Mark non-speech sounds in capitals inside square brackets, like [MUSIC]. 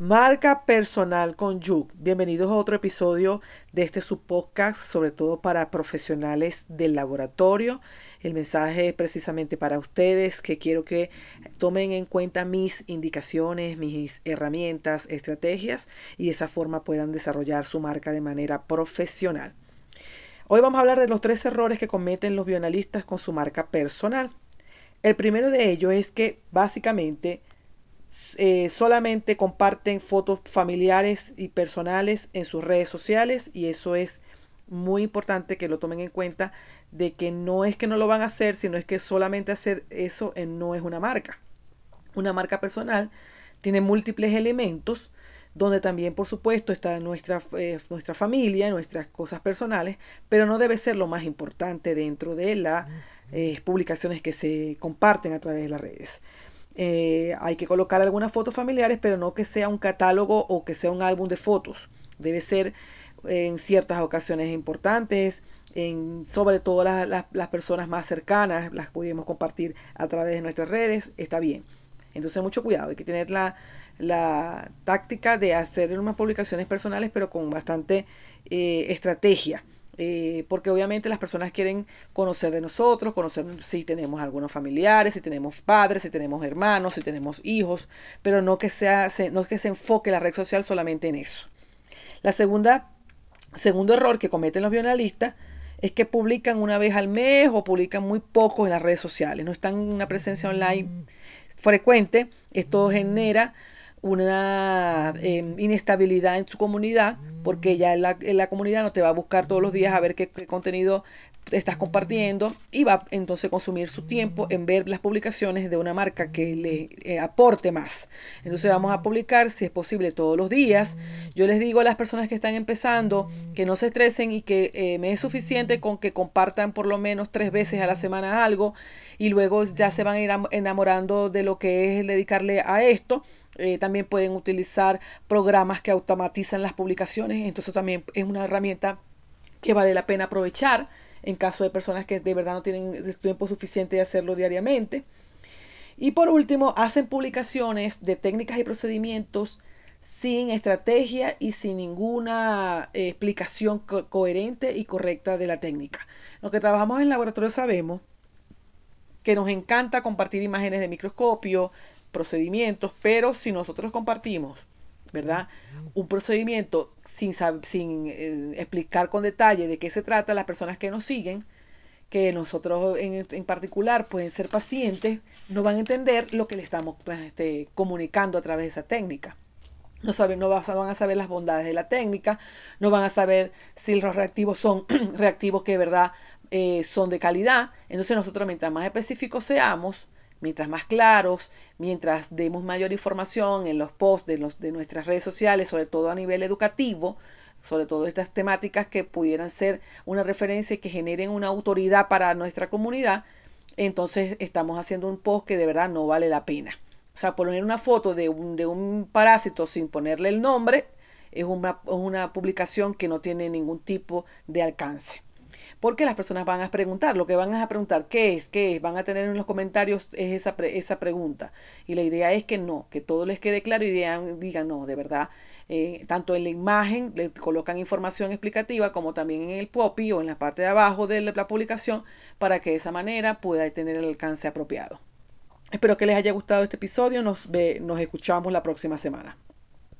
Marca personal con Yuk. Bienvenidos a otro episodio de este subpodcast, sobre todo para profesionales del laboratorio. El mensaje es precisamente para ustedes que quiero que tomen en cuenta mis indicaciones, mis herramientas, estrategias y de esa forma puedan desarrollar su marca de manera profesional. Hoy vamos a hablar de los tres errores que cometen los bioanalistas con su marca personal. El primero de ellos es que básicamente eh, solamente comparten fotos familiares y personales en sus redes sociales y eso es muy importante que lo tomen en cuenta de que no es que no lo van a hacer, sino es que solamente hacer eso no es una marca. Una marca personal tiene múltiples elementos donde también por supuesto está nuestra, eh, nuestra familia, nuestras cosas personales, pero no debe ser lo más importante dentro de las eh, publicaciones que se comparten a través de las redes. Eh, hay que colocar algunas fotos familiares, pero no que sea un catálogo o que sea un álbum de fotos. Debe ser en ciertas ocasiones importantes, en, sobre todo las, personas más cercanas, las podemos compartir a través de nuestras redes, está bien. Entonces mucho cuidado, hay que tener la, la táctica de hacer unas publicaciones personales, pero con bastante eh, estrategia. Eh, porque obviamente las personas quieren conocer de nosotros, conocer si tenemos algunos familiares, si tenemos padres, si tenemos hermanos, si tenemos hijos, pero no que, sea, no que se enfoque la red social solamente en eso. La segunda, segundo error que cometen los bioanalistas es que publican una vez al mes o publican muy poco en las redes sociales, no están en una presencia online frecuente, esto genera una em, inestabilidad en su comunidad, porque ya en la, comunidad no te va a buscar todos los días a ver qué, contenido estás compartiendo y va entonces a consumir su tiempo en ver las publicaciones de una marca que le eh, aporte más. Entonces vamos a publicar, si es posible, todos los días. Yo les digo a las personas que están empezando que no se estresen y que eh, me es suficiente con que compartan por lo menos tres veces a la semana algo y luego ya se van a ir enamorando de lo que es dedicarle a esto eh, también pueden utilizar programas que automatizan las publicaciones. Entonces también es una herramienta que vale la pena aprovechar en caso de personas que de verdad no tienen tiempo suficiente de hacerlo diariamente. Y por último, hacen publicaciones de técnicas y procedimientos sin estrategia y sin ninguna eh, explicación coherente y correcta de la técnica. Los que trabajamos en laboratorio sabemos que nos encanta compartir imágenes de microscopio, procedimientos, pero si nosotros compartimos, ¿verdad? Un procedimiento sin, sin eh, explicar con detalle de qué se trata, las personas que nos siguen, que nosotros en, en, particular pueden ser pacientes, no van a entender lo que le estamos este, comunicando a través de esa técnica. No, saben, no van a saber las bondades de la técnica, no van a saber si los reactivos son [CLEARS THROAT] reactivos que de verdad eh, son de calidad. Entonces nosotros mientras más específicos seamos, mientras más claros, mientras demos mayor información en los posts de, los, de nuestras redes sociales, sobre todo a nivel educativo, sobre todo estas temáticas que pudieran ser una referencia y que generen una autoridad para nuestra comunidad, entonces estamos haciendo un post que de verdad no vale la pena. O sea, poner una foto de un, de un parásito sin ponerle el nombre es una, una publicación que no tiene ningún tipo de alcance. Porque las personas van a preguntar, lo que van a preguntar, ¿qué es? ¿Qué es? Van a tener en los comentarios esa, esa pregunta. Y la idea es que no, que todo les quede claro y digan, digan no, de verdad, eh, tanto en la imagen le colocan información explicativa como también en el POPI o en la parte de abajo de la publicación para que de esa manera pueda tener el alcance apropiado. Espero que les haya gustado este episodio. Nos, ve, nos escuchamos la próxima semana.